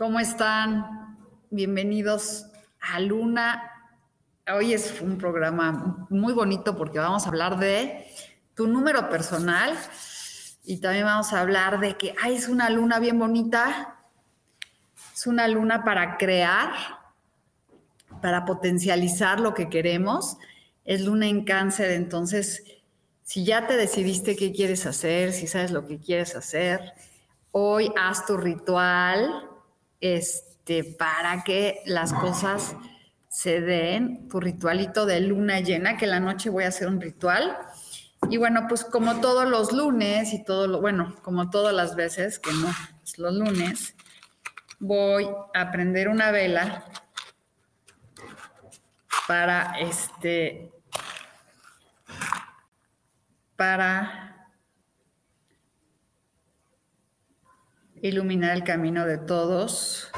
¿Cómo están? Bienvenidos a Luna. Hoy es un programa muy bonito porque vamos a hablar de tu número personal y también vamos a hablar de que ay, es una luna bien bonita. Es una luna para crear, para potencializar lo que queremos. Es luna en cáncer, entonces si ya te decidiste qué quieres hacer, si sabes lo que quieres hacer, hoy haz tu ritual este, para que las cosas se den, tu ritualito de luna llena, que la noche voy a hacer un ritual. Y bueno, pues como todos los lunes y todo lo, bueno, como todas las veces, que no es los lunes, voy a prender una vela para este para iluminar el camino de todos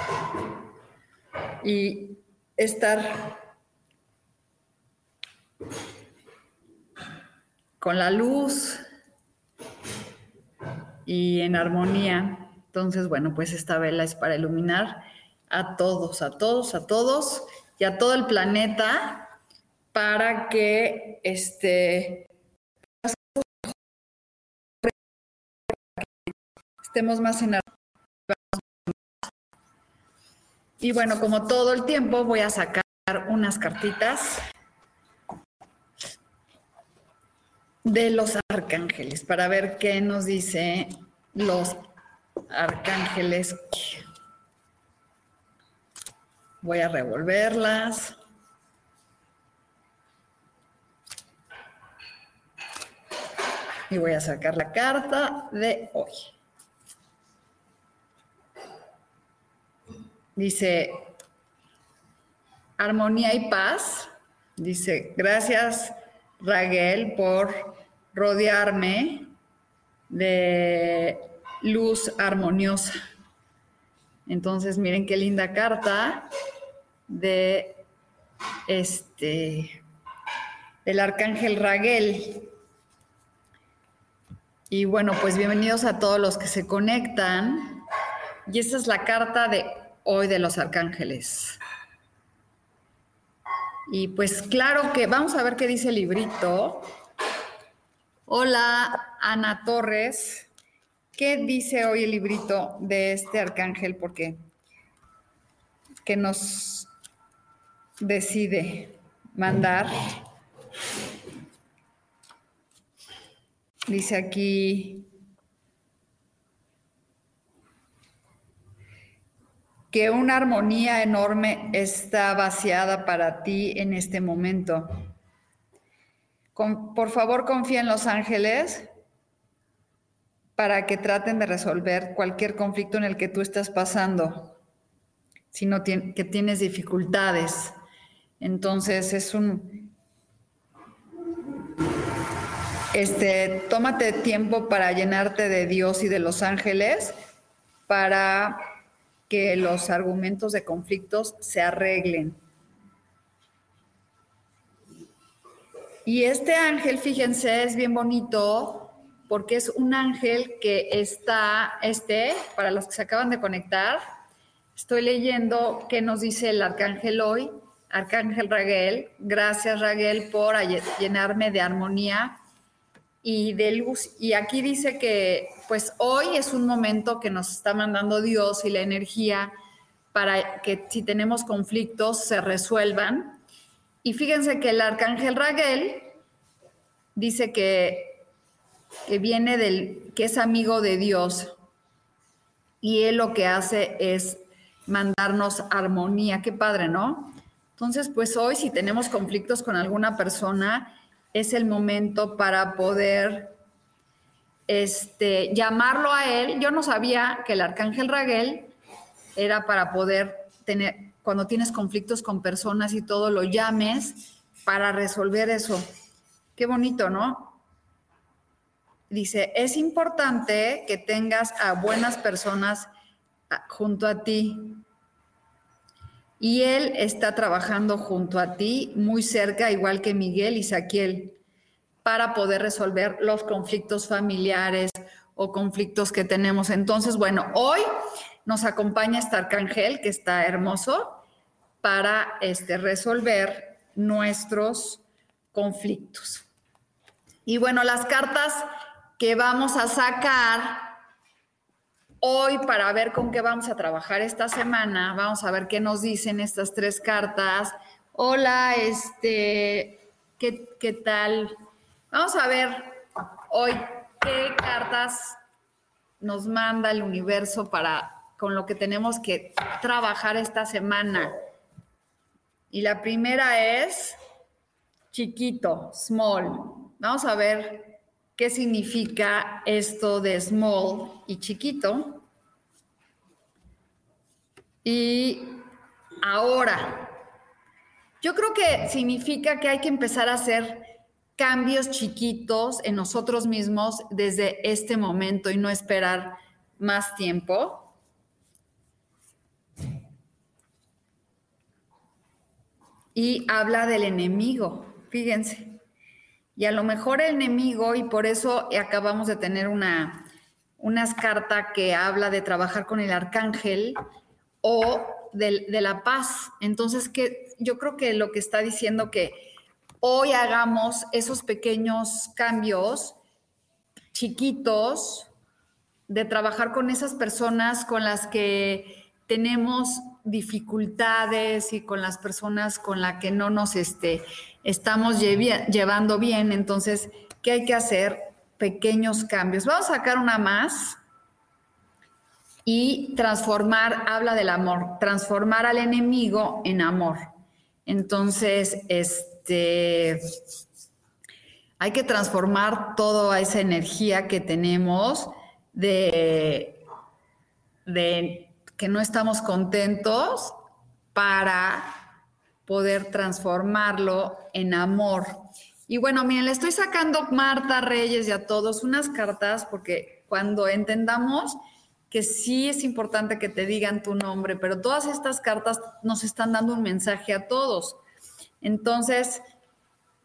y estar con la luz y en armonía. Entonces, bueno, pues esta vela es para iluminar a todos, a todos, a todos y a todo el planeta para que este estemos más en Y bueno, como todo el tiempo voy a sacar unas cartitas de los arcángeles para ver qué nos dice los arcángeles. Voy a revolverlas. Y voy a sacar la carta de hoy. Dice, armonía y paz. Dice, gracias Raguel por rodearme de luz armoniosa. Entonces, miren qué linda carta de este del arcángel Raguel. Y bueno, pues bienvenidos a todos los que se conectan. Y esta es la carta de hoy de los arcángeles. Y pues claro que vamos a ver qué dice el librito. Hola, Ana Torres. ¿Qué dice hoy el librito de este arcángel? Porque que nos decide mandar. Dice aquí, que una armonía enorme está vaciada para ti en este momento. por favor, confía en los ángeles para que traten de resolver cualquier conflicto en el que tú estás pasando, si no que tienes dificultades. Entonces es un... Este, tómate tiempo para llenarte de Dios y de los ángeles para que los argumentos de conflictos se arreglen. Y este ángel, fíjense, es bien bonito porque es un ángel que está, este, para los que se acaban de conectar, estoy leyendo qué nos dice el arcángel hoy, arcángel Raguel. Gracias Raguel por llenarme de armonía y de luz. Y aquí dice que pues hoy es un momento que nos está mandando Dios y la energía para que si tenemos conflictos se resuelvan. Y fíjense que el arcángel Raguel dice que, que viene del, que es amigo de Dios. Y él lo que hace es mandarnos armonía. Qué padre, ¿no? Entonces, pues hoy si tenemos conflictos con alguna persona, es el momento para poder este, llamarlo a él. Yo no sabía que el arcángel Raguel era para poder tener, cuando tienes conflictos con personas y todo, lo llames para resolver eso. Qué bonito, ¿no? Dice, es importante que tengas a buenas personas ah, junto a ti. Y él está trabajando junto a ti, muy cerca, igual que Miguel y Saquiel, para poder resolver los conflictos familiares o conflictos que tenemos. Entonces, bueno, hoy nos acompaña este arcángel que está hermoso para este, resolver nuestros conflictos. Y bueno, las cartas que vamos a sacar hoy para ver con qué vamos a trabajar esta semana. Vamos a ver qué nos dicen estas tres cartas. Hola, este, ¿qué, qué tal? Vamos a ver hoy qué cartas nos manda el universo para con lo que tenemos que trabajar esta semana. Y la primera es chiquito, small. Vamos a ver qué significa esto de small y chiquito. Y ahora, yo creo que significa que hay que empezar a hacer cambios chiquitos en nosotros mismos desde este momento y no esperar más tiempo. Y habla del enemigo, fíjense. Y a lo mejor el enemigo, y por eso acabamos de tener una, unas carta que habla de trabajar con el arcángel o de, de, la paz. Entonces, que yo creo que lo que está diciendo que hoy hagamos esos pequeños cambios chiquitos de trabajar con esas personas con las que tenemos dificultades y con las personas con las que no nos este, estamos llevando bien. Entonces, ¿qué hay que hacer? Pequeños cambios. Vamos a sacar una más. Y transformar, habla del amor, transformar al enemigo en amor. Entonces, este, hay que transformar toda esa energía que tenemos de, de que no estamos contentos para poder transformarlo en amor. Y bueno, miren, le estoy sacando Marta Reyes y a todos unas cartas porque cuando entendamos que sí es importante que te digan tu nombre, pero todas estas cartas nos están dando un mensaje a todos. Entonces,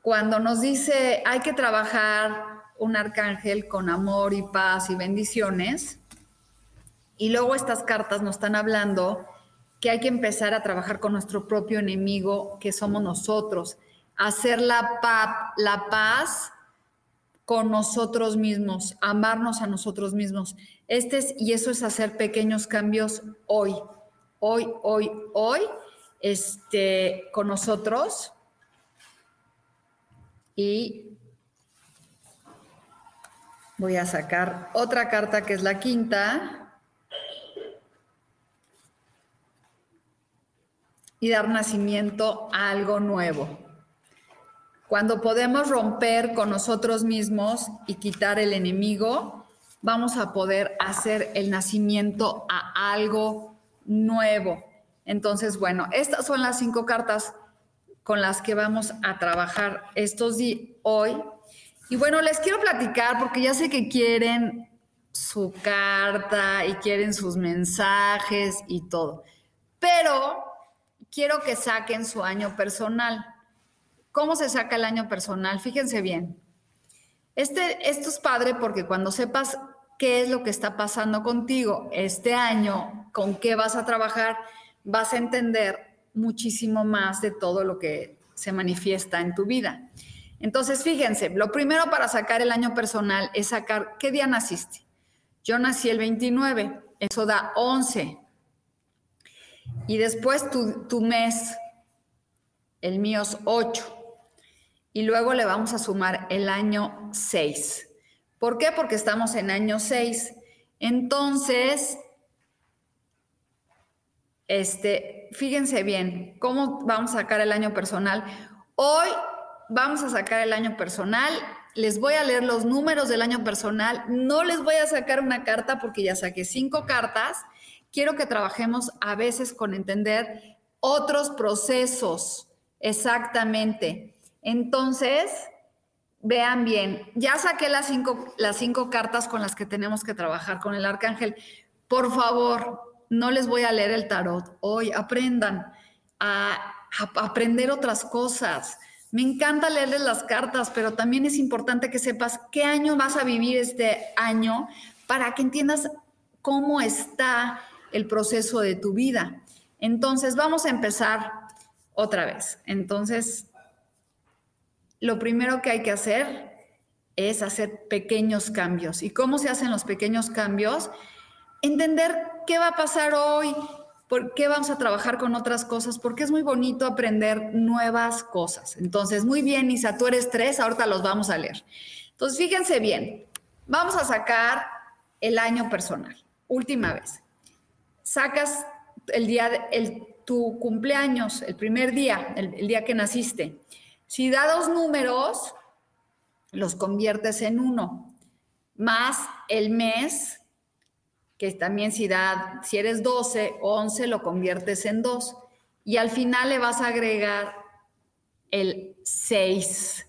cuando nos dice hay que trabajar un arcángel con amor y paz y bendiciones, y luego estas cartas nos están hablando que hay que empezar a trabajar con nuestro propio enemigo, que somos nosotros, hacer la, la paz con nosotros mismos, amarnos a nosotros mismos. Este es, y eso es hacer pequeños cambios hoy, hoy, hoy, hoy, este, con nosotros. Y voy a sacar otra carta que es la quinta. y dar nacimiento a algo nuevo. Cuando podemos romper con nosotros mismos y quitar el enemigo, vamos a poder hacer el nacimiento a algo nuevo. Entonces, bueno, estas son las cinco cartas con las que vamos a trabajar estos días hoy. Y bueno, les quiero platicar porque ya sé que quieren su carta y quieren sus mensajes y todo. Pero quiero que saquen su año personal. ¿Cómo se saca el año personal? Fíjense bien. Este, esto es padre porque cuando sepas qué es lo que está pasando contigo este año, con qué vas a trabajar, vas a entender muchísimo más de todo lo que se manifiesta en tu vida. Entonces, fíjense, lo primero para sacar el año personal es sacar qué día naciste. Yo nací el 29, eso da 11. Y después tu, mes, el mío es 8. Y luego le vamos a sumar el año 6. ¿Por qué? Porque estamos en año 6. Entonces, este, fíjense bien, ¿cómo vamos a sacar el año personal? Hoy vamos a sacar el año personal. Les voy a leer los números del año personal. No les voy a sacar una carta porque ya saqué cinco cartas. Quiero que trabajemos a veces con entender otros procesos. Exactamente. Entonces, vean bien, ya saqué las cinco, las cinco cartas con las que tenemos que trabajar con el arcángel. Por favor, no les voy a leer el tarot hoy. Aprendan a aprender otras cosas me encanta leerles las cartas, pero también es importante que sepas qué año vas a vivir este año para que entiendas cómo está el proceso de tu vida. Entonces, vamos a empezar otra vez. Entonces, lo primero que hay que hacer es hacer pequeños cambios. ¿Y cómo se hacen los pequeños cambios? Entender qué va a pasar hoy, ¿Por qué vamos a trabajar con otras cosas? Porque es muy bonito aprender nuevas cosas. Entonces, muy bien, Isa, tú eres tres, ahorita los vamos a leer. Entonces, fíjense bien, vamos a sacar el año personal. Última vez. Sacas el día, el, tu cumpleaños, el primer día, el, el día que naciste. Si da dos números, los conviertes en uno, más el mes que también si, da, si eres 12, 11 lo conviertes en 2 y al final le vas a agregar el 6,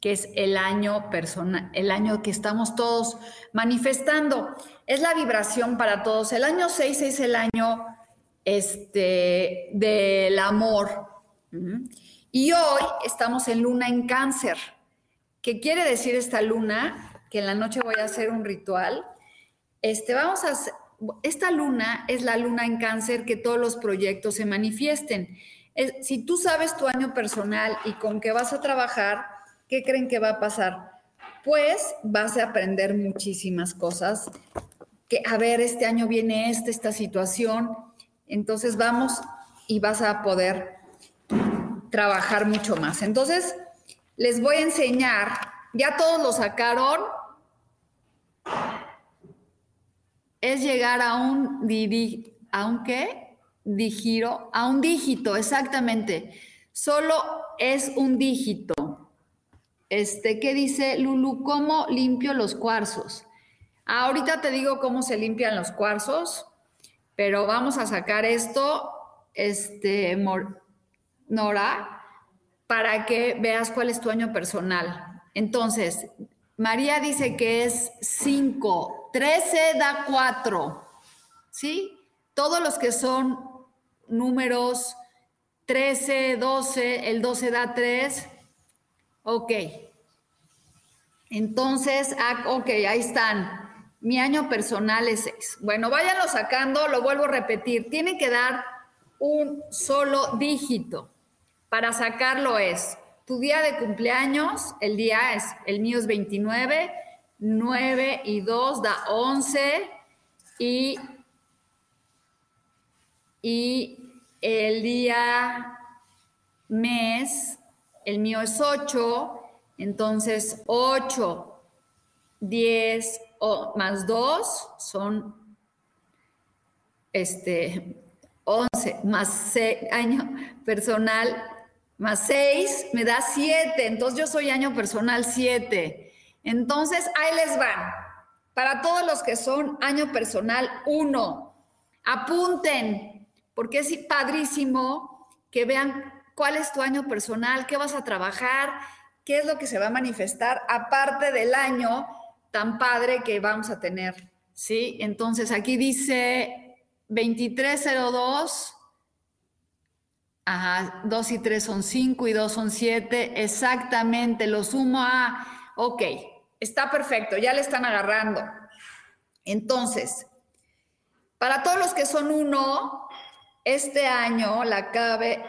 que es el año persona, el año que estamos todos manifestando. Es la vibración para todos. El año 6 es el año este, del amor. Y hoy estamos en luna en cáncer. ¿Qué quiere decir esta luna? Que en la noche voy a hacer un ritual este, vamos a, esta luna es la luna en cáncer que todos los proyectos se manifiesten. si tú sabes tu año personal y con qué vas a trabajar, ¿qué creen que va a pasar? Pues vas a aprender muchísimas cosas. Que, a ver, este año viene esta, esta situación. Entonces vamos y vas a poder trabajar mucho más. Entonces, les voy a enseñar, ya todos lo sacaron, es llegar a un, a un qué? Digiro, a un dígito, exactamente. Solo es un dígito. Este, ¿qué dice Lulu? ¿Cómo limpio los cuarzos? Ahorita te digo cómo se limpian los cuarzos, pero vamos a sacar esto, este, Nora, para que veas cuál es tu año personal. Entonces, María dice que es 5, 13 da 4, ¿sí? Todos los que son números 13, 12, el 12 da 3, ok. Entonces, ah, ok, ahí están. Mi año personal es 6. Bueno, váyanlo sacando, lo vuelvo a repetir. Tiene que dar un solo dígito. Para sacarlo es tu día de cumpleaños, el día es, el mío es 29, 9 y 2 da 11 y, y el día mes, el mío es 8, entonces 8, 10 más 2 son este, 11, más año personal, más 6 me da 7, entonces yo soy año personal 7. Entonces, ahí les van. Para todos los que son año personal 1, apunten, porque es padrísimo que vean cuál es tu año personal, qué vas a trabajar, qué es lo que se va a manifestar, aparte del año tan padre que vamos a tener. ¿Sí? Entonces, aquí dice 2302. Ajá, 2 y 3 son 5 y 2 son 7. Exactamente, lo sumo a, ok, Está perfecto, ya le están agarrando. Entonces, para todos los que son uno, este año la clave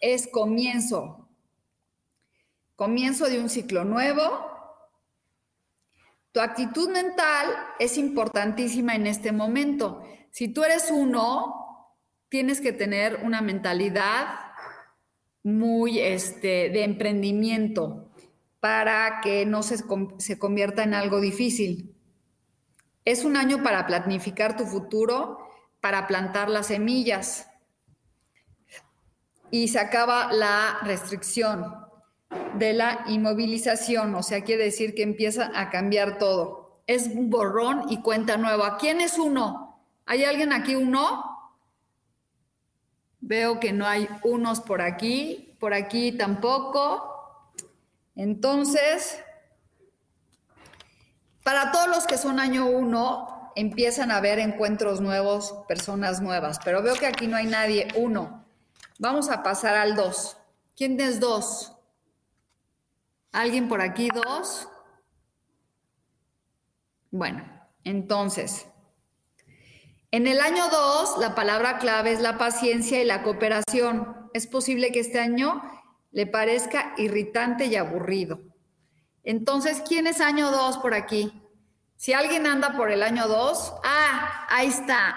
es comienzo. comienzo de un ciclo nuevo. Tu actitud mental es importantísima en este momento. Si tú eres uno, tienes que tener una mentalidad muy este, de emprendimiento para que no se, se convierta en algo difícil. Es un año para planificar tu futuro, para plantar las semillas. Y se acaba la restricción de la inmovilización, o sea, quiere decir que empieza a cambiar todo. Es un borrón y cuenta nueva. ¿Quién es uno? ¿Hay alguien aquí uno? Veo que no hay unos por aquí, por aquí tampoco. Entonces, para todos los que son año uno, empiezan a haber encuentros nuevos, personas nuevas, pero veo que aquí no hay nadie. Uno. Vamos a pasar al dos. ¿Quién es dos? ¿Alguien por aquí? ¿Dos? Bueno, entonces, en el año 2, la palabra clave es la paciencia y la cooperación. Es posible que este año le parezca irritante y aburrido. Entonces, ¿quién es año 2 por aquí? Si alguien anda por el año 2, ah, ahí está.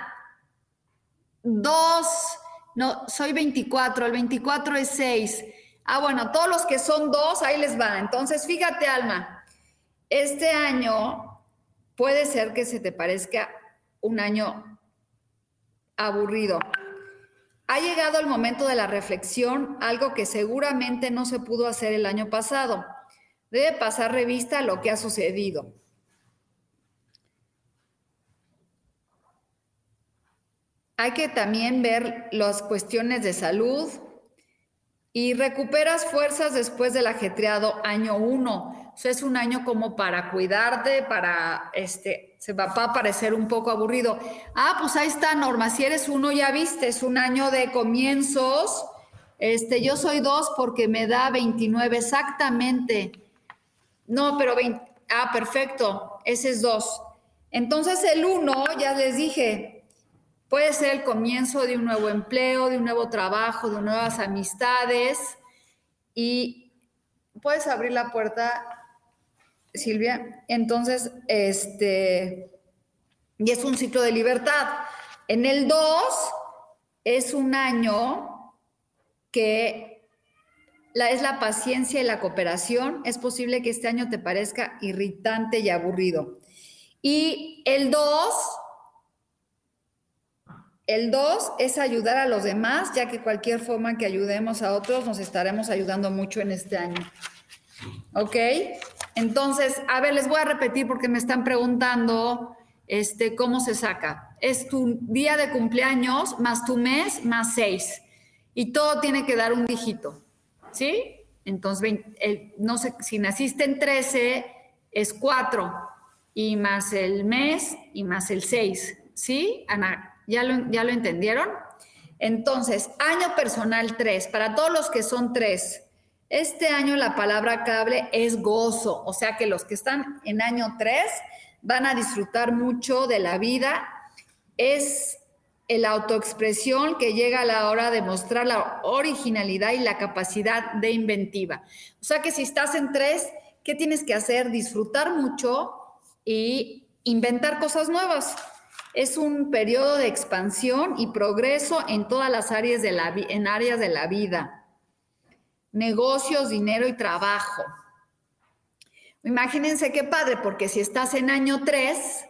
2, no, soy 24, el 24 es 6. Ah, bueno, todos los que son 2, ahí les va. Entonces, fíjate, Alma, este año puede ser que se te parezca un año aburrido. Ha llegado el momento de la reflexión, algo que seguramente no se pudo hacer el año pasado. Debe pasar revista a lo que ha sucedido. Hay que también ver las cuestiones de salud y recuperas fuerzas después del ajetreado año 1 es un año como para cuidarte, para, este, se va a parecer un poco aburrido. Ah, pues ahí está, Norma, si eres uno, ya viste, es un año de comienzos. Este, yo soy dos porque me da 29 exactamente. No, pero 20, ah, perfecto, ese es dos. Entonces el uno, ya les dije, puede ser el comienzo de un nuevo empleo, de un nuevo trabajo, de nuevas amistades y puedes abrir la puerta Silvia. Entonces, este, y es un ciclo de libertad. En el 2 es un año que la, es la paciencia y la cooperación. Es posible que este año te parezca irritante y aburrido. Y el 2, el 2 es ayudar a los demás, ya que cualquier forma que ayudemos a otros nos estaremos ayudando mucho en este año. ¿Ok? Entonces, a ver, les voy a repetir porque me están preguntando este, cómo se saca. Es tu día de cumpleaños más tu mes más seis. Y todo tiene que dar un dígito. ¿Sí? Entonces, no sé, si naciste en 13, es 4. Y más el mes y más el 6. ¿Sí? Ana, ¿ya lo, ¿ya lo entendieron? Entonces, año personal 3. Para todos los que son 3 este año la palabra cable es gozo, o sea que los que están en año 3 van a disfrutar mucho de la vida. Es la autoexpresión que llega a la hora de mostrar la originalidad y la capacidad de inventiva. O sea que si estás en 3, ¿qué tienes que hacer? Disfrutar mucho y inventar cosas nuevas. Es un periodo de expansión y progreso en todas las áreas de la, en áreas de la vida negocios, dinero y trabajo. Imagínense qué padre, porque si estás en año 3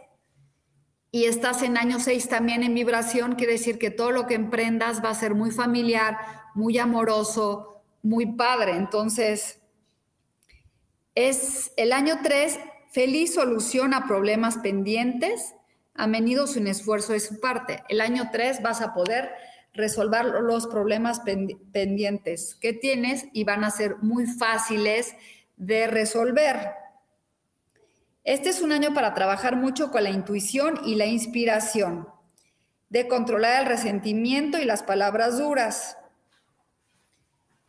y estás en año 6 también en vibración, quiere decir que todo lo que emprendas va a ser muy familiar, muy amoroso, muy padre. Entonces, es el año 3, feliz solución a problemas pendientes, a menudo sin esfuerzo de su parte. El año 3 vas a poder resolver los problemas pendientes que tienes y van a ser muy fáciles de resolver. Este es un año para trabajar mucho con la intuición y la inspiración, de controlar el resentimiento y las palabras duras.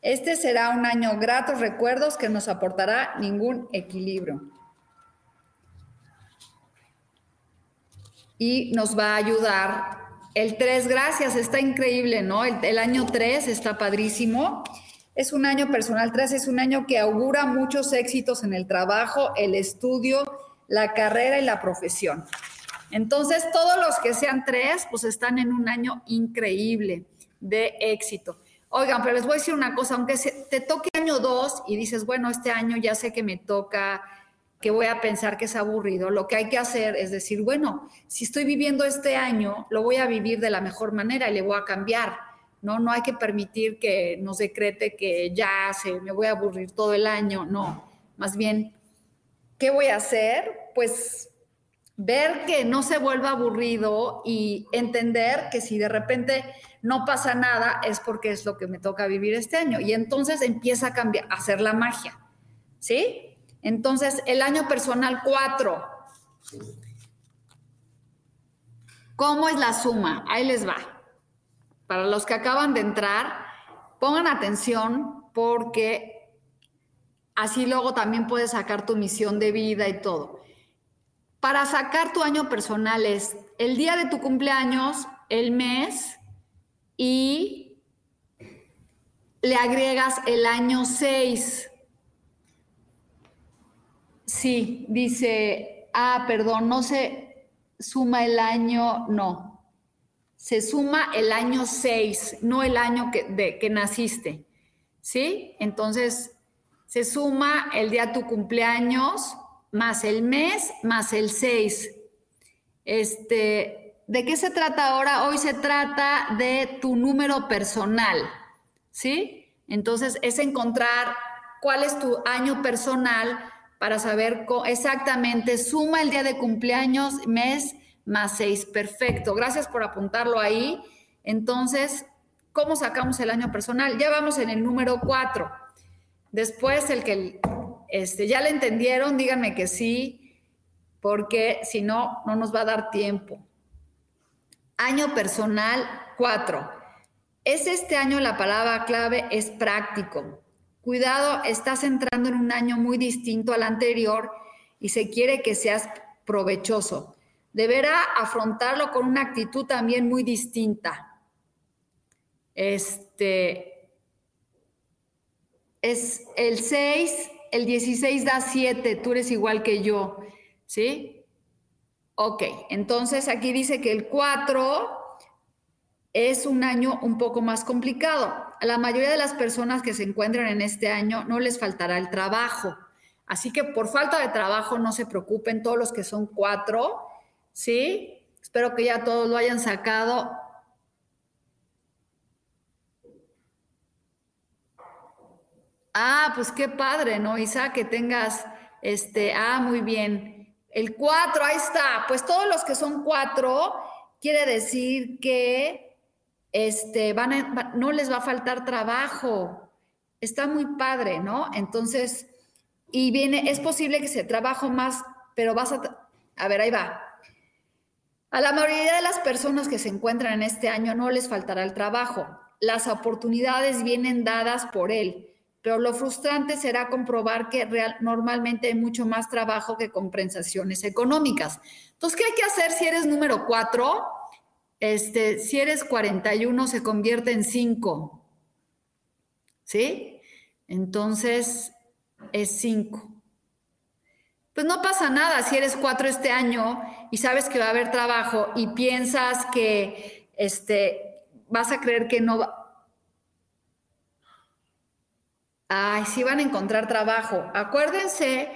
Este será un año gratos recuerdos que nos aportará ningún equilibrio. Y nos va a ayudar el 3, gracias, está increíble, ¿no? El, año 3 está padrísimo. Es un año personal 3, es un año que augura muchos éxitos en el trabajo, el estudio, la carrera y la profesión. Entonces, todos los que sean tres, pues están en un año increíble de éxito. Oigan, pero les voy a decir una cosa, aunque te toque año 2 y dices, bueno, este año ya sé que me toca, que voy a pensar que es aburrido, lo que hay que hacer es decir, bueno, si estoy viviendo este año, lo voy a vivir de la mejor manera y le voy a cambiar. No, no hay que permitir que nos decrete que ya se me voy a aburrir todo el año, no. Más bien, ¿qué voy a hacer? Pues ver que no se vuelva aburrido y entender que si de repente no pasa nada es porque es lo que me toca vivir este año. Y entonces empieza a cambiar, a hacer la magia. ¿Sí? Entonces, el año personal 4. ¿Cómo es la suma? Ahí les va. Para los que acaban de entrar, pongan atención porque así luego también puedes sacar tu misión de vida y todo. Para sacar tu año personal es el día de tu cumpleaños, el mes, y le agregas el año 6. Sí, dice, ah, perdón, no se suma el año, no. Se suma el año 6, no el año que, de, que naciste. ¿Sí? Entonces, se suma el día de tu cumpleaños más el mes más el 6. Este, ¿De qué se trata ahora? Hoy se trata de tu número personal, ¿sí? Entonces es encontrar cuál es tu año personal para saber exactamente, suma el día de cumpleaños, mes más seis. Perfecto, gracias por apuntarlo ahí. Entonces, ¿cómo sacamos el año personal? Ya vamos en el número cuatro. Después, el que este, ya le entendieron, díganme que sí, porque si no, no nos va a dar tiempo. Año personal 4. Es este año la palabra clave es práctico. Cuidado, estás entrando en un año muy distinto al anterior y se quiere que seas provechoso. Deberá afrontarlo con una actitud también muy distinta. Este es el 6, el 16 da 7, tú eres igual que yo, ¿sí? Ok, entonces aquí dice que el 4 es un año un poco más complicado. A la mayoría de las personas que se encuentran en este año no les faltará el trabajo. Así que por falta de trabajo no se preocupen todos los que son cuatro, ¿sí? Espero que ya todos lo hayan sacado. Ah, pues qué padre, ¿no, Isa? Que tengas, este, ah, muy bien. El cuatro, ahí está. Pues todos los que son cuatro, quiere decir que este, no les va a faltar trabajo. Está muy padre, ¿no? Entonces, y viene, es posible que se trabajo más, pero vas a, a ver, ahí va. A la mayoría de las personas que se encuentran en este año no les faltará el trabajo. Las oportunidades vienen dadas por él pero lo frustrante será comprobar que normalmente hay mucho más trabajo que compensaciones económicas. Entonces, ¿qué hay que hacer si eres número 4? Este, si eres 41 se convierte en 5. ¿Sí? Entonces es 5. Pues no pasa nada si eres 4 este año y sabes que va a haber trabajo y piensas que este, vas a creer que no va, ay, sí van a encontrar trabajo. Acuérdense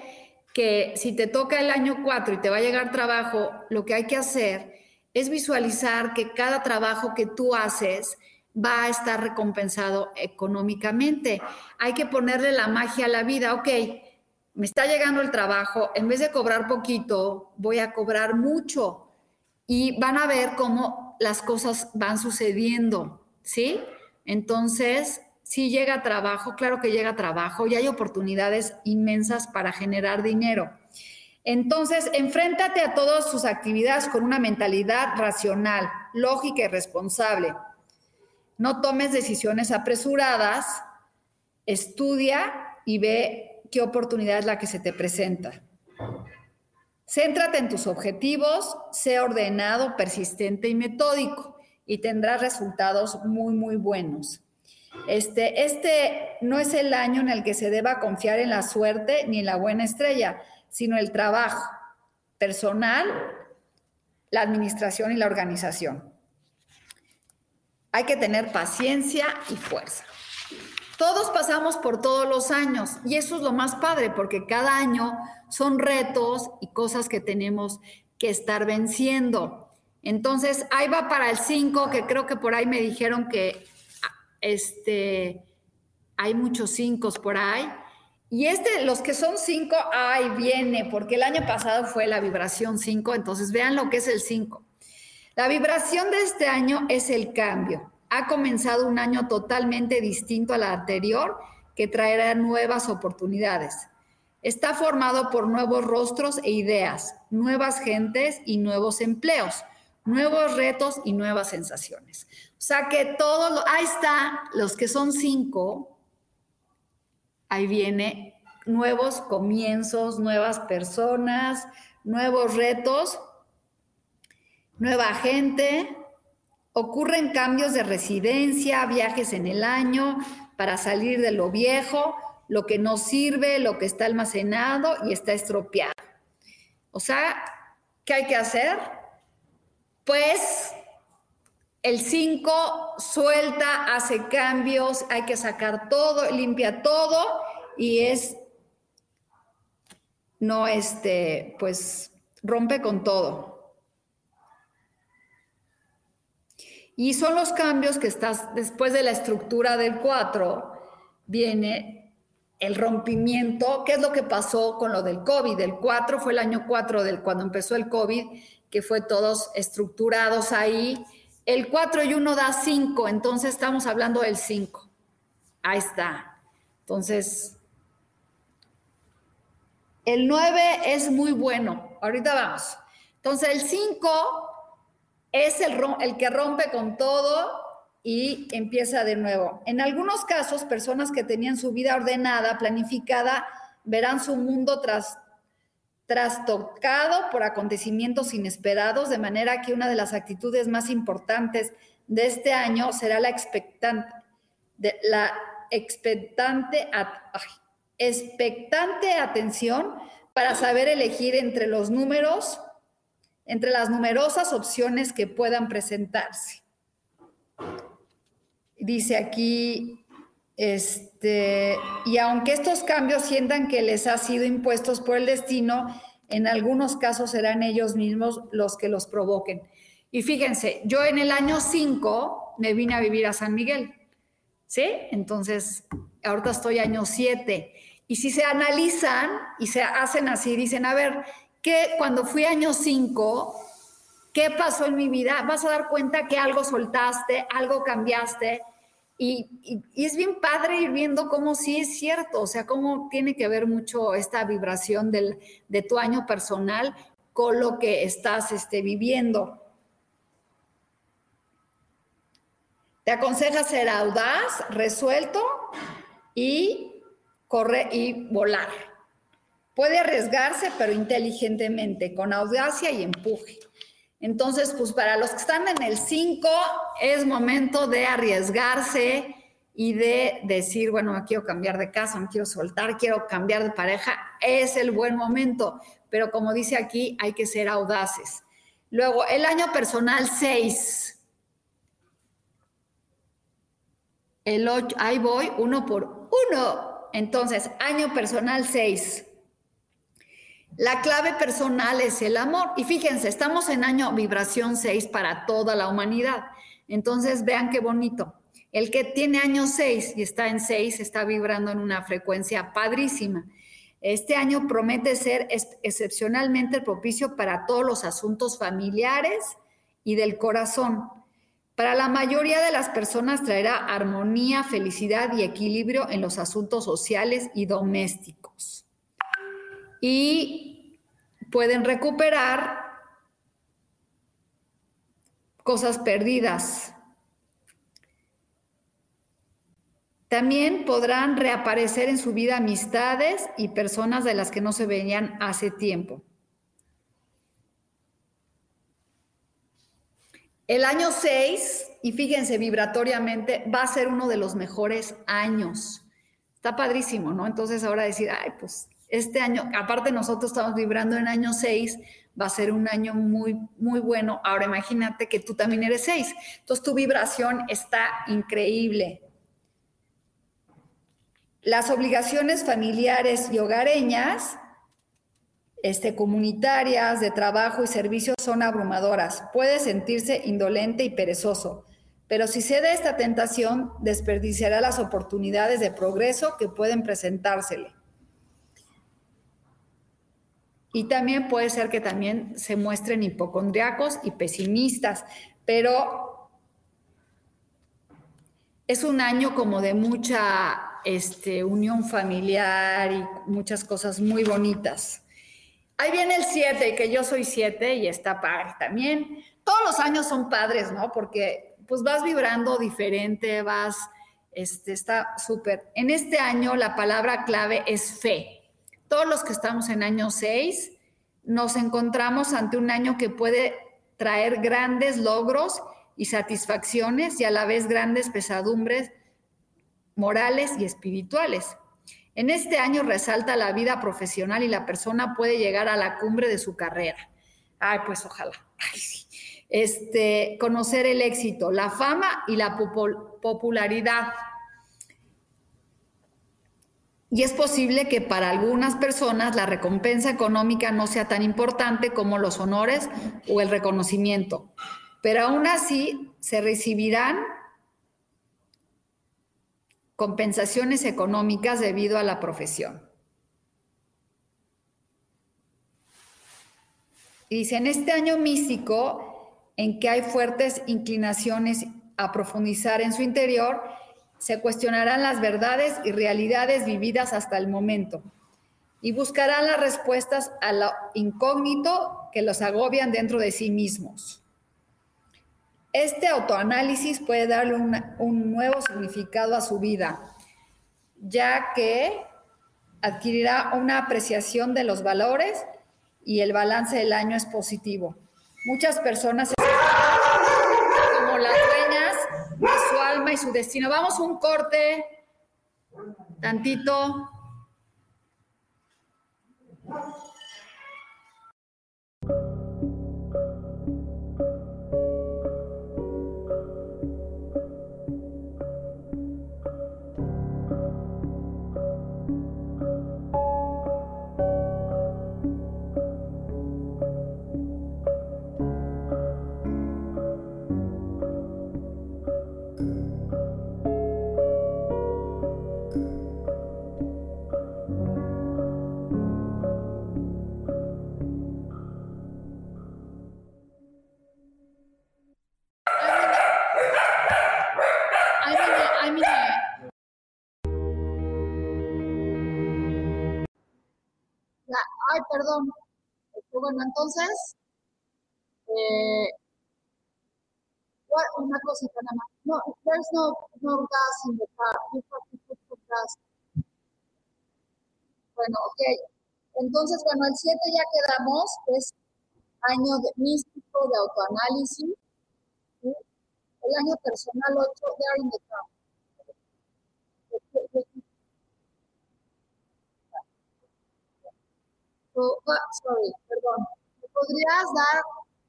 que si te toca el año 4 y te va a llegar trabajo, lo que hay que hacer es visualizar que cada trabajo que tú haces va a estar recompensado económicamente. Hay que ponerle la magia a la vida. Ok, me está llegando el trabajo, en vez de cobrar poquito, voy a cobrar mucho. Y van a ver cómo las cosas van sucediendo, ¿sí? Entonces, si llega trabajo, claro que llega trabajo y hay oportunidades inmensas para generar dinero. Entonces, enfréntate a todas sus actividades con una mentalidad racional, lógica y responsable. No tomes decisiones apresuradas, estudia y ve qué oportunidad es la que se te presenta. Céntrate en tus objetivos, sé ordenado, persistente y metódico y tendrás resultados muy, muy buenos. Este, este no es el año en el que se deba confiar en la suerte ni en la buena estrella, sino el trabajo personal, la administración y la organización. Hay que tener paciencia y fuerza. Todos pasamos por todos los años y eso es lo más padre porque cada año son retos y cosas que tenemos que estar venciendo. Entonces, ahí va para el 5, que creo que por ahí me dijeron que este, hay muchos 5 por ahí. Y este, los que son 5, ahí viene, porque el año pasado fue la vibración 5, entonces vean lo que es el 5. La vibración de este año es el cambio ha comenzado un año totalmente distinto al anterior que traerá nuevas oportunidades. Está formado por nuevos rostros e ideas, nuevas gentes y nuevos empleos, nuevos retos y nuevas sensaciones. O sea que todos, ahí está, los que son cinco, ahí viene nuevos comienzos, nuevas personas, nuevos retos, nueva gente, Ocurren cambios de residencia, viajes en el año para salir de lo viejo, lo que no sirve, lo que está almacenado y está estropeado. O sea, ¿qué hay que hacer? Pues el 5 suelta, hace cambios, hay que sacar todo, limpia todo y es, no, este, pues rompe con todo. Y son los cambios que estás, después de la estructura del 4, viene el rompimiento, ¿qué es lo que pasó con lo del COVID? El 4 fue el año 4 del cuando empezó el COVID, que fue todos estructurados ahí. El 4 y 1 da 5, entonces estamos hablando del 5. Ahí está. Entonces, el 9 es muy bueno. Ahorita vamos. Entonces, el 5 es el, el que rompe con todo y empieza de nuevo. En algunos casos, personas que tenían su vida ordenada, planificada, verán su mundo tras, trastocado por acontecimientos inesperados, de manera que una de las actitudes más importantes de este año será la expectante, la expectante, expectante atención para saber elegir entre los números entre las numerosas opciones que puedan presentarse. Dice aquí, este, y aunque estos cambios sientan que les ha sido impuestos por el destino, en algunos casos serán ellos mismos los que los provoquen. Y fíjense, yo en el año 5 me vine a vivir a San Miguel, ¿sí? Entonces, ahorita estoy año 7. Y si se analizan y se hacen así, dicen, a ver, que cuando fui año 5, ¿qué pasó en mi vida? Vas a dar cuenta que algo soltaste, algo cambiaste. Y, es bien padre ir viendo cómo sí es cierto, o sea, cómo tiene que ver mucho esta vibración del, de tu año personal con lo que estás este, viviendo. Te aconseja ser audaz, resuelto y correr y volar. Puede arriesgarse, pero inteligentemente, con audacia y empuje. Entonces, pues para los que están en el 5, es momento de arriesgarse y de decir, bueno, me quiero cambiar de casa, me quiero soltar, quiero cambiar de pareja. Es el buen momento, pero como dice aquí, hay que ser audaces. Luego, el año personal 6. El 8, ahí voy, uno por uno. Entonces, año personal 6. La clave personal es el amor. Y fíjense, estamos en año vibración 6 para toda la humanidad. Entonces, vean qué bonito. El que tiene año 6 y está en 6 está vibrando en una frecuencia padrísima. Este año promete ser excepcionalmente propicio para todos los asuntos familiares y del corazón. Para la mayoría de las personas traerá armonía, felicidad y equilibrio en los asuntos sociales y domésticos y pueden recuperar cosas perdidas. También podrán reaparecer en su vida amistades y personas de las que no se veían hace tiempo. El año 6 y fíjense, vibratoriamente va a ser uno de los mejores años. Está padrísimo, ¿no? Entonces ahora decir, ay, pues este año, aparte nosotros estamos vibrando en año 6, va a ser un año muy, muy bueno. Ahora imagínate que tú también eres 6. Entonces tu vibración está increíble. Las obligaciones familiares y hogareñas, este, comunitarias, de trabajo y servicios son abrumadoras. Puede sentirse indolente y perezoso, pero si cede esta tentación, desperdiciará las oportunidades de progreso que pueden presentársele. Y también puede ser que también se muestren hipocondriacos y pesimistas, pero es un año como de mucha este, unión familiar y muchas cosas muy bonitas. Ahí viene el 7, que yo soy 7 y está padre también. Todos los años son padres, ¿no? Porque pues vas vibrando diferente, vas, este, está súper. En este año la palabra clave es fe todos los que estamos en año 6, nos encontramos ante un año que puede traer grandes logros y satisfacciones y a la vez grandes pesadumbres morales y espirituales. En este año resalta la vida profesional y la persona puede llegar a la cumbre de su carrera. Ay, pues ojalá. Este, conocer el éxito, la fama y la popularidad y es posible que para algunas personas la recompensa económica no sea tan importante como los honores o el reconocimiento, pero aún así se recibirán compensaciones económicas debido a la profesión. Y dice, en este año místico, en que hay fuertes inclinaciones a profundizar en su interior, se cuestionarán las verdades y realidades vividas hasta el momento y buscarán las respuestas a lo incógnito que los agobian dentro de sí mismos. Este autoanálisis puede darle un nuevo significado a su vida, ya que adquirirá una apreciación de los valores y el balance del año es positivo. Muchas personas su alma y su destino. Vamos un corte, tantito. Perdón. Bueno, entonces, eh, una cosita nada más. No, there's no, no gas in the car. You have to put gas. Bueno, ok. Entonces, bueno, el 7 ya quedamos, es año de, místico de autoanálisis. El año personal 8, there in the car. Ah, sorry, perdón. ¿Me podrías dar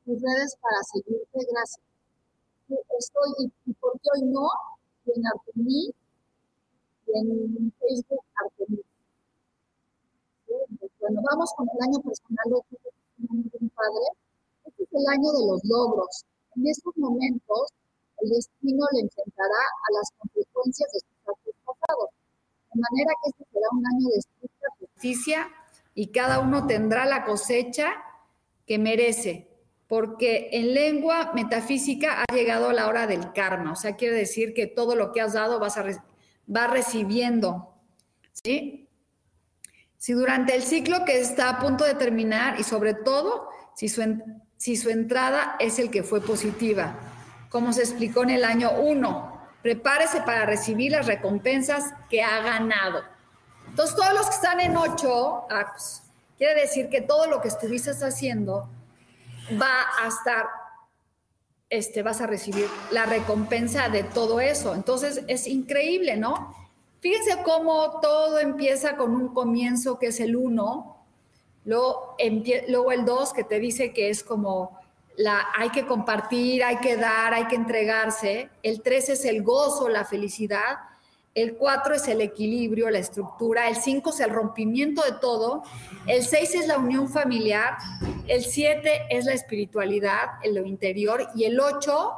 mis redes para seguirte? Gracias. Estoy, y por qué hoy no, y en Artemis, y en Facebook Artemis. Bueno, vamos con el año personal de un padre. Este es el año de los logros. En estos momentos, el destino le enfrentará a las consecuencias de sus actos pasados. De manera que este será un año de justicia y cada uno tendrá la cosecha que merece, porque en lengua metafísica ha llegado la hora del karma, o sea, quiere decir que todo lo que has dado vas a va recibiendo, ¿sí? Si durante el ciclo que está a punto de terminar y sobre todo si su, si su entrada es el que fue positiva, como se explicó en el año 1, prepárese para recibir las recompensas que ha ganado. Entonces, todos los que están en 8, ah, pues, quiere decir que todo lo que estuviste haciendo va a estar este, vas a recibir la recompensa de todo eso. Entonces es increíble, ¿no? Fíjense cómo todo empieza con un comienzo que es el uno, luego, luego el dos que te dice que es como la, hay que compartir, hay que dar, hay que entregarse. El tres es el gozo, la felicidad. El 4 es el equilibrio, la estructura. El 5 es el rompimiento de todo. El 6 es la unión familiar. El 7 es la espiritualidad, en lo interior. Y el 8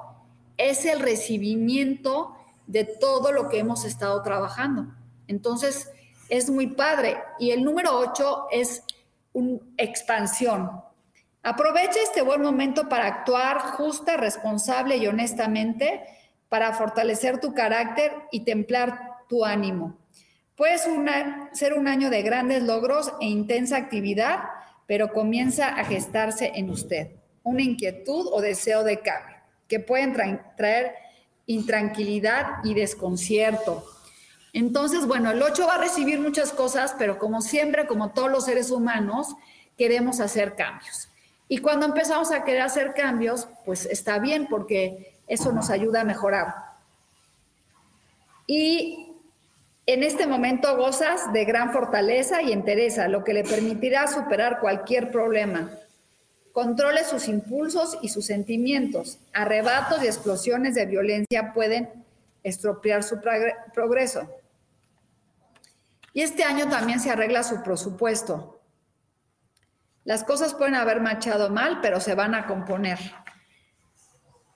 es el recibimiento de todo lo que hemos estado trabajando. Entonces, es muy padre. Y el número 8 es una expansión. Aprovecha este buen momento para actuar justa, responsable y honestamente para fortalecer tu carácter y templar tu ánimo. Puede ser un año de grandes logros e intensa actividad, pero comienza a gestarse en usted una inquietud o deseo de cambio que pueden traer intranquilidad y desconcierto. Entonces, bueno, el 8 va a recibir muchas cosas, pero como siempre, como todos los seres humanos, queremos hacer cambios. Y cuando empezamos a querer hacer cambios, pues está bien porque eso nos ayuda a mejorar. Y en este momento gozas de gran fortaleza y entereza, lo que le permitirá superar cualquier problema. Controle sus impulsos y sus sentimientos. Arrebatos y explosiones de violencia pueden estropear su progreso. Y este año también se arregla su presupuesto. Las cosas pueden haber marchado mal, pero se van a componer.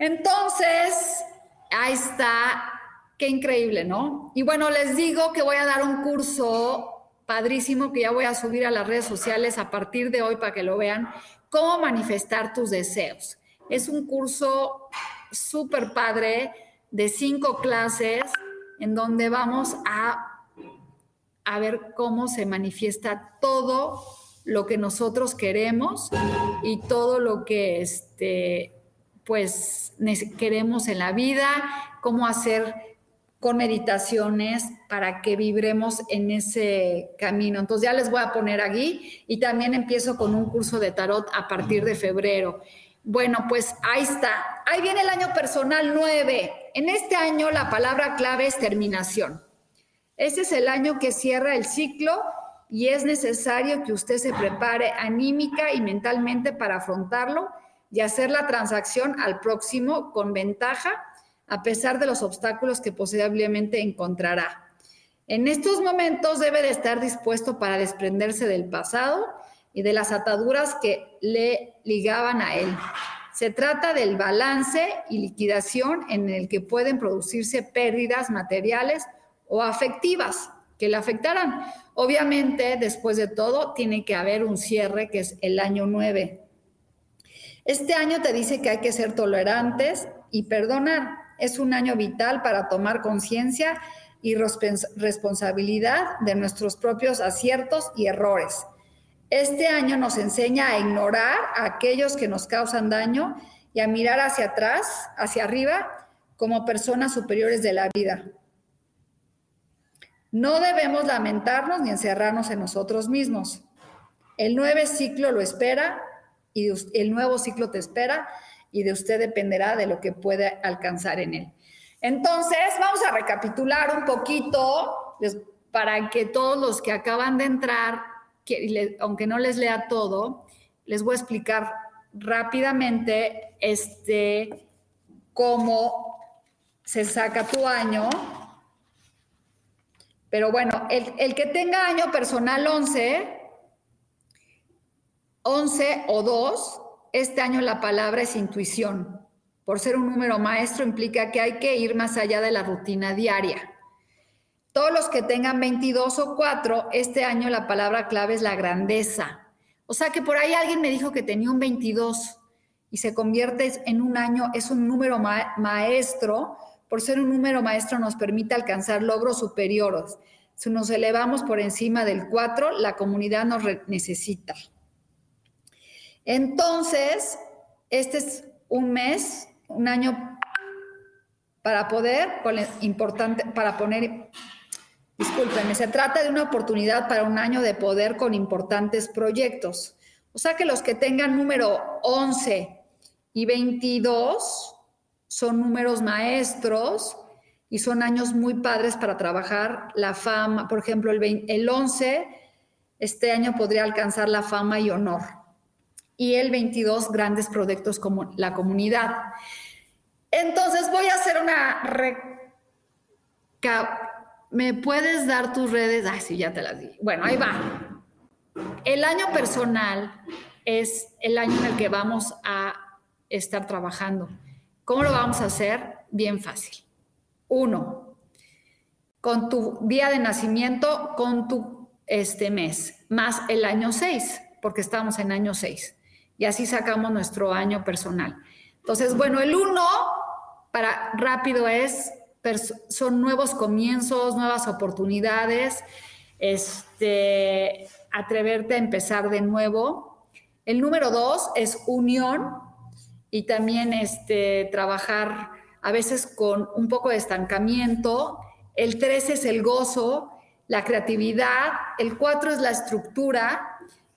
Entonces, ahí está, qué increíble, ¿no? Y bueno, les digo que voy a dar un curso padrísimo que ya voy a subir a las redes sociales a partir de hoy para que lo vean, cómo manifestar tus deseos. Es un curso súper padre de cinco clases en donde vamos a, a ver cómo se manifiesta todo lo que nosotros queremos y todo lo que este, pues queremos en la vida, cómo hacer con meditaciones para que vibremos en ese camino. Entonces ya les voy a poner aquí y también empiezo con un curso de tarot a partir de febrero. Bueno, pues ahí está. Ahí viene el año personal 9. En este año la palabra clave es terminación. Este es el año que cierra el ciclo y es necesario que usted se prepare anímica y mentalmente para afrontarlo y hacer la transacción al próximo con ventaja a pesar de los obstáculos que posiblemente encontrará. En estos momentos debe de estar dispuesto para desprenderse del pasado y de las ataduras que le ligaban a él. Se trata del balance y liquidación en el que pueden producirse pérdidas materiales o afectivas que le afectarán. Obviamente, después de todo, tiene que haber un cierre que es el año 9. Este año te dice que hay que ser tolerantes y perdonar. Es un año vital para tomar conciencia y responsabilidad de nuestros propios aciertos y errores. Este año nos enseña a ignorar a aquellos que nos causan daño y a mirar hacia atrás, hacia arriba, como personas superiores de la vida. No debemos lamentarnos ni encerrarnos en nosotros mismos. El nuevo ciclo lo espera y el nuevo ciclo te espera y de usted dependerá de lo que puede alcanzar en él. Entonces, vamos a recapitular un poquito para que todos los que acaban de entrar, aunque no les lea todo, les voy a explicar rápidamente este, cómo se saca tu año. Pero bueno, el, el que tenga año personal 11, 11 o 2, este año la palabra es intuición. Por ser un número maestro implica que hay que ir más allá de la rutina diaria. Todos los que tengan 22 o 4, este año la palabra clave es la grandeza. O sea que por ahí alguien me dijo que tenía un 22 y se convierte en un año, es un número maestro. Por ser un número maestro nos permite alcanzar logros superiores. Si nos elevamos por encima del 4, la comunidad nos necesita. Entonces, este es un mes, un año para poder, importante, para poner, discúlpenme, se trata de una oportunidad para un año de poder con importantes proyectos. O sea que los que tengan número 11 y 22, son números maestros y son años muy padres para trabajar la fama. Por ejemplo, el, el 11, este año podría alcanzar la fama y honor. Y el 22, grandes proyectos como la comunidad. Entonces voy a hacer una ¿Me puedes dar tus redes? Ay, sí, ya te las di. Bueno, ahí va. El año personal es el año en el que vamos a estar trabajando. ¿Cómo lo vamos a hacer? Bien fácil. Uno, con tu día de nacimiento, con tu este mes, más el año 6, porque estamos en año 6. Y así sacamos nuestro año personal. Entonces, bueno, el 1, para rápido es, son nuevos comienzos, nuevas oportunidades, este, atreverte a empezar de nuevo. El número 2 es unión y también este, trabajar a veces con un poco de estancamiento. El 3 es el gozo, la creatividad. El 4 es la estructura,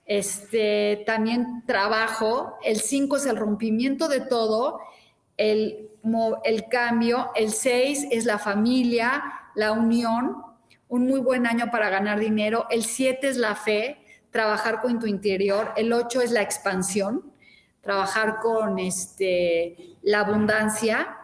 este, también trabajo. El 5 es el rompimiento de todo, el, el cambio. El 6 es la familia, la unión. Un muy buen año para ganar dinero. El 7 es la fe, trabajar con tu interior. El 8 es la expansión, trabajar con este, la abundancia.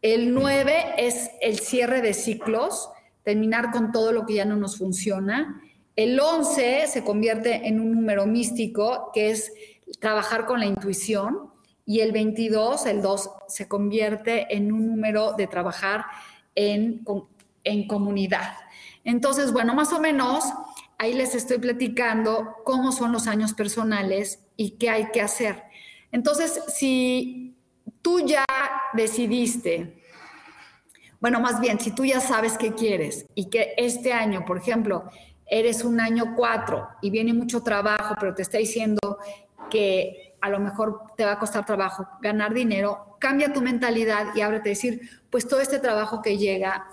El 9 es el cierre de ciclos, terminar con todo lo que ya no nos funciona. El 11 se convierte en un número místico, que es trabajar con la intuición. Y el 22, el 2, se convierte en un número de trabajar en, en comunidad. Entonces, bueno, más o menos ahí les estoy platicando cómo son los años personales y qué hay que hacer. Entonces, si tú ya decidiste, bueno, más bien, si tú ya sabes qué quieres y que este año, por ejemplo, eres un año cuatro y viene mucho trabajo, pero te está diciendo que a lo mejor te va a costar trabajo ganar dinero, cambia tu mentalidad y ábrete a decir, pues todo este trabajo que llega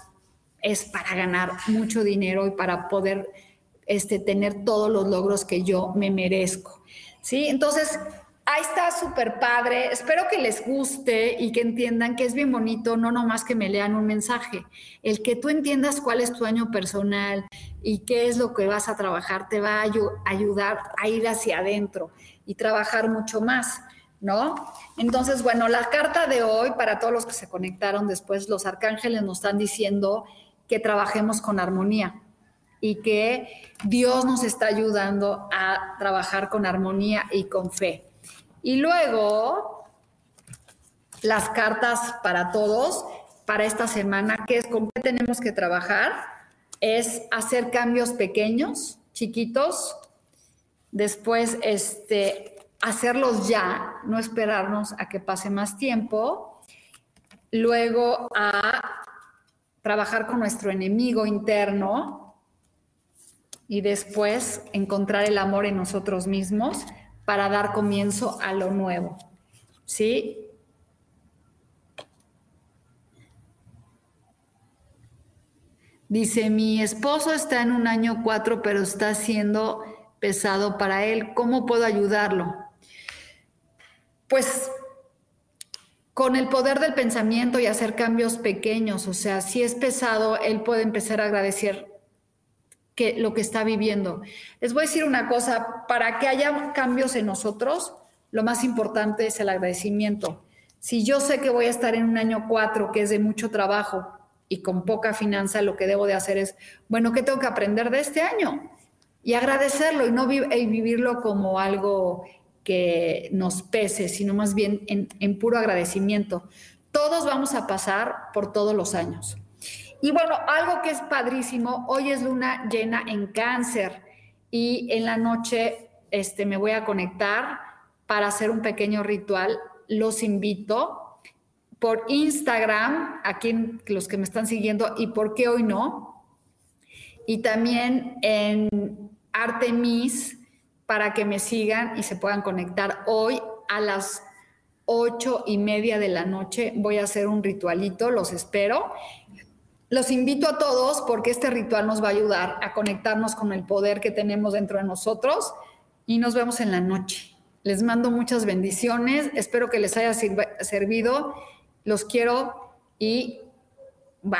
es para ganar mucho dinero y para poder este, tener todos los logros que yo me merezco. ¿Sí? Entonces, Ahí está súper padre. Espero que les guste y que entiendan que es bien bonito, no nomás que me lean un mensaje. El que tú entiendas cuál es tu año personal y qué es lo que vas a trabajar te va a ayudar a ir hacia adentro y trabajar mucho más, ¿no? Entonces, bueno, la carta de hoy, para todos los que se conectaron después, los arcángeles nos están diciendo que trabajemos con armonía y que Dios nos está ayudando a trabajar con armonía y con fe. Y luego, las cartas para todos, para esta semana, que es con qué tenemos que trabajar, es hacer cambios pequeños, chiquitos, después este, hacerlos ya, no esperarnos a que pase más tiempo, luego a trabajar con nuestro enemigo interno. Y después encontrar el amor en nosotros mismos para dar comienzo a lo nuevo. ¿Sí? Dice, mi esposo está en un año cuatro, pero está siendo pesado para él. ¿Cómo puedo ayudarlo? Pues con el poder del pensamiento y hacer cambios pequeños. O sea, si es pesado, él puede empezar a agradecer que lo que está viviendo. Les voy a decir una cosa, para que haya cambios en nosotros, lo más importante es el agradecimiento. Si yo sé que voy a estar en un año cuatro, que es de mucho trabajo y con poca finanza, lo que debo de hacer es, bueno, ¿qué tengo que aprender de este año? Y agradecerlo y no vivirlo como algo que nos pese, sino más bien en, en puro agradecimiento. Todos vamos a pasar por todos los años. Y bueno, algo que es padrísimo, hoy es luna llena en cáncer y en la noche este, me voy a conectar para hacer un pequeño ritual. Los invito por Instagram, aquí los que me están siguiendo, y por qué hoy no. Y también en Artemis para que me sigan y se puedan conectar hoy a las ocho y media de la noche. Voy a hacer un ritualito, los espero. Los invito a todos porque este ritual nos va a ayudar a conectarnos con el poder que tenemos dentro de nosotros y nos vemos en la noche. Les mando muchas bendiciones, espero que les haya servido. Los quiero y bye.